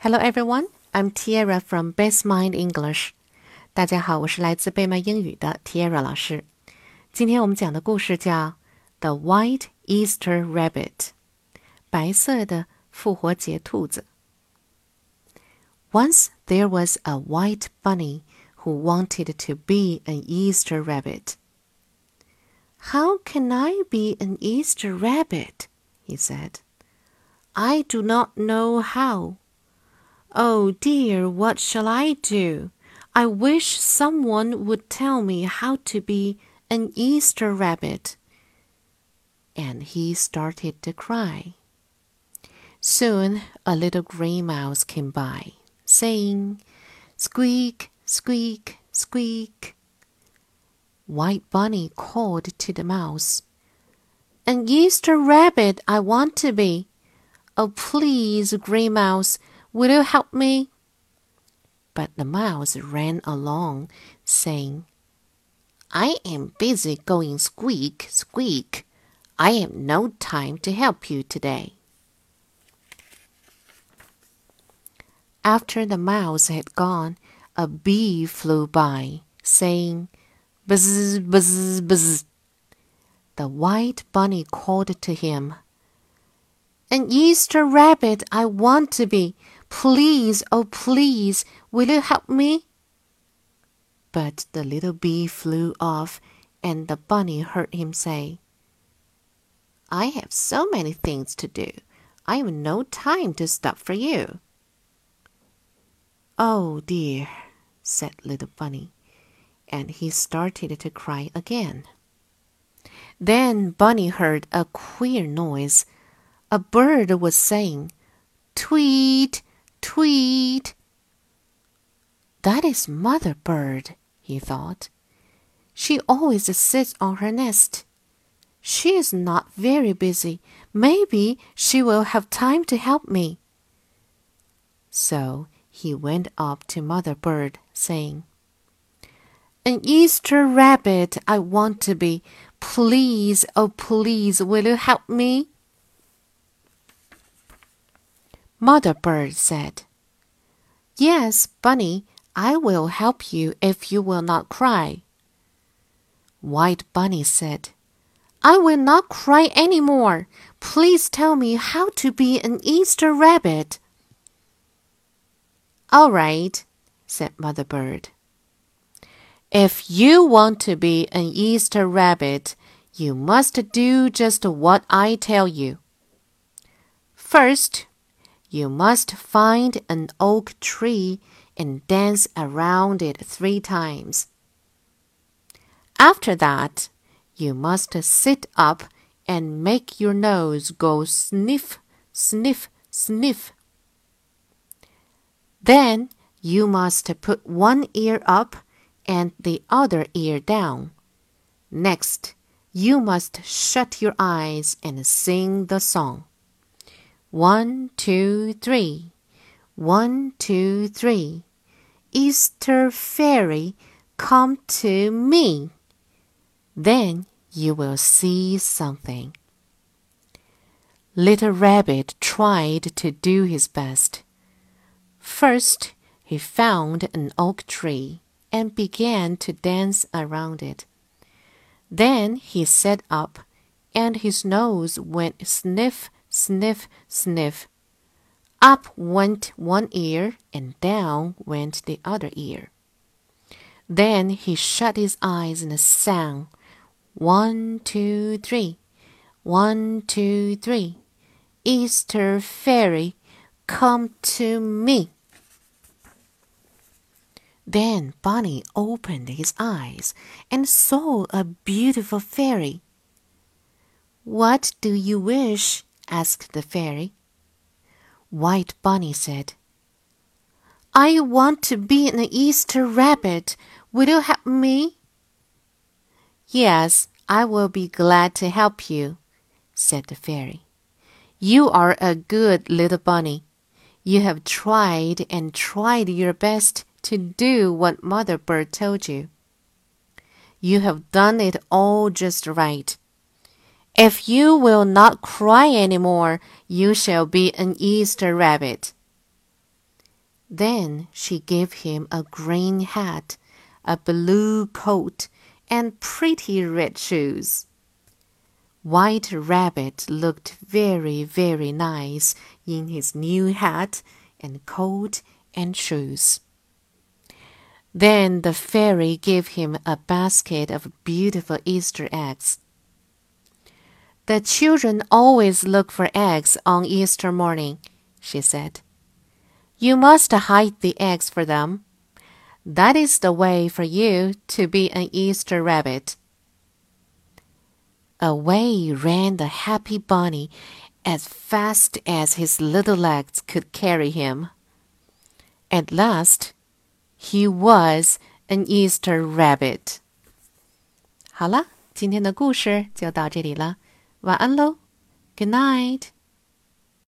Hello everyone, I'm Tiara from Best Mind English. 大家好，我是来自贝麦英语的 Tiara 老师。今天我们讲的故事叫《The White Easter Rabbit》，白色的复活节兔子。Once there was a white bunny who wanted to be an Easter rabbit. How can I be an Easter rabbit? he said. I do not know how. Oh dear, what shall I do? I wish someone would tell me how to be an Easter rabbit. And he started to cry. Soon a little grey mouse came by, saying, Squeak, squeak, squeak. White Bunny called to the mouse, An Easter rabbit I want to be. Oh, please, Grey Mouse, Will you help me? But the mouse ran along, saying, I am busy going squeak, squeak. I have no time to help you today. After the mouse had gone, a bee flew by, saying, Buzz, buzz, buzz. The white bunny called to him, An Easter rabbit I want to be. Please, oh please, will you help me? But the little bee flew off, and the bunny heard him say, I have so many things to do. I have no time to stop for you. Oh dear, said little bunny, and he started to cry again. Then Bunny heard a queer noise. A bird was saying, Tweet, Tweet! That is Mother Bird, he thought. She always sits on her nest. She is not very busy. Maybe she will have time to help me. So he went up to Mother Bird, saying, An Easter rabbit I want to be. Please, oh please, will you help me? Mother Bird said, Yes, Bunny, I will help you if you will not cry. White Bunny said, I will not cry any more. Please tell me how to be an Easter rabbit. All right, said Mother Bird. If you want to be an Easter rabbit, you must do just what I tell you. First, you must find an oak tree and dance around it three times. After that, you must sit up and make your nose go sniff, sniff, sniff. Then you must put one ear up and the other ear down. Next, you must shut your eyes and sing the song. One, two, three. One, two, three. Easter fairy, come to me. Then you will see something. Little Rabbit tried to do his best. First, he found an oak tree and began to dance around it. Then he sat up, and his nose went sniff sniff, sniff. Up went one ear, and down went the other ear. Then he shut his eyes and sang, One, two, three. One, two, three. Easter fairy, come to me. Then Bunny opened his eyes and saw a beautiful fairy. What do you wish? Asked the fairy. White Bunny said, I want to be an Easter rabbit. Will you help me? Yes, I will be glad to help you, said the fairy. You are a good little bunny. You have tried and tried your best to do what Mother Bird told you. You have done it all just right. If you will not cry any more, you shall be an Easter rabbit. Then she gave him a green hat, a blue coat, and pretty red shoes. White Rabbit looked very, very nice in his new hat and coat and shoes. Then the fairy gave him a basket of beautiful Easter eggs. The children always look for eggs on Easter morning, she said. You must hide the eggs for them. That is the way for you to be an Easter rabbit. Away ran the happy bunny as fast as his little legs could carry him. At last, he was an Easter rabbit. 好了，今天的故事就到这里了。 晚安喽，Good night。